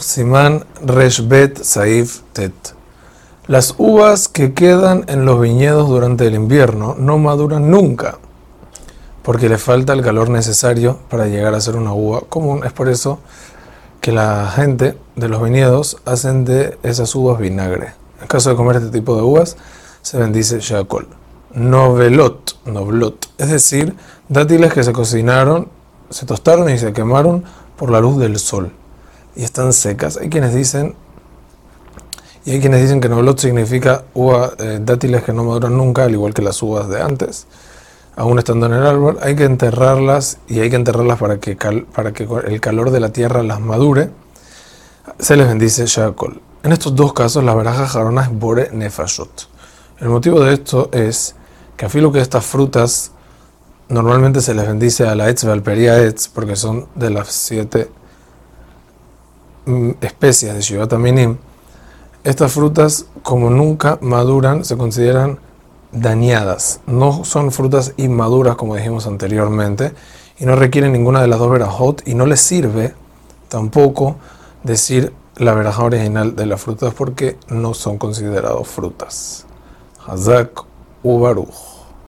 Simán, Reshbet, Saif, Tet. Las uvas que quedan en los viñedos durante el invierno no maduran nunca, porque le falta el calor necesario para llegar a ser una uva común. Es por eso que la gente de los viñedos hacen de esas uvas vinagre. En caso de comer este tipo de uvas, se bendice Shakol. Novelot, novelot, es decir, dátiles que se cocinaron, se tostaron y se quemaron por la luz del sol y están secas. Hay quienes dicen, y hay quienes dicen que noblot significa uva, eh, dátiles que no maduran nunca, al igual que las uvas de antes, aún estando en el árbol. Hay que enterrarlas y hay que enterrarlas para que, para que el calor de la tierra las madure. Se les bendice Shakol. En estos dos casos, la baraja jarona es Bore Nefashot. El motivo de esto es que a filo que estas frutas normalmente se les bendice a la Etz Valperia Etz, porque son de las siete especias de Shivat Minim, estas frutas, como nunca maduran, se consideran dañadas. No son frutas inmaduras, como dijimos anteriormente, y no requieren ninguna de las dos verajot, y no les sirve tampoco decir la veraja original de las frutas porque no son considerados frutas. Hazak Ubaruj.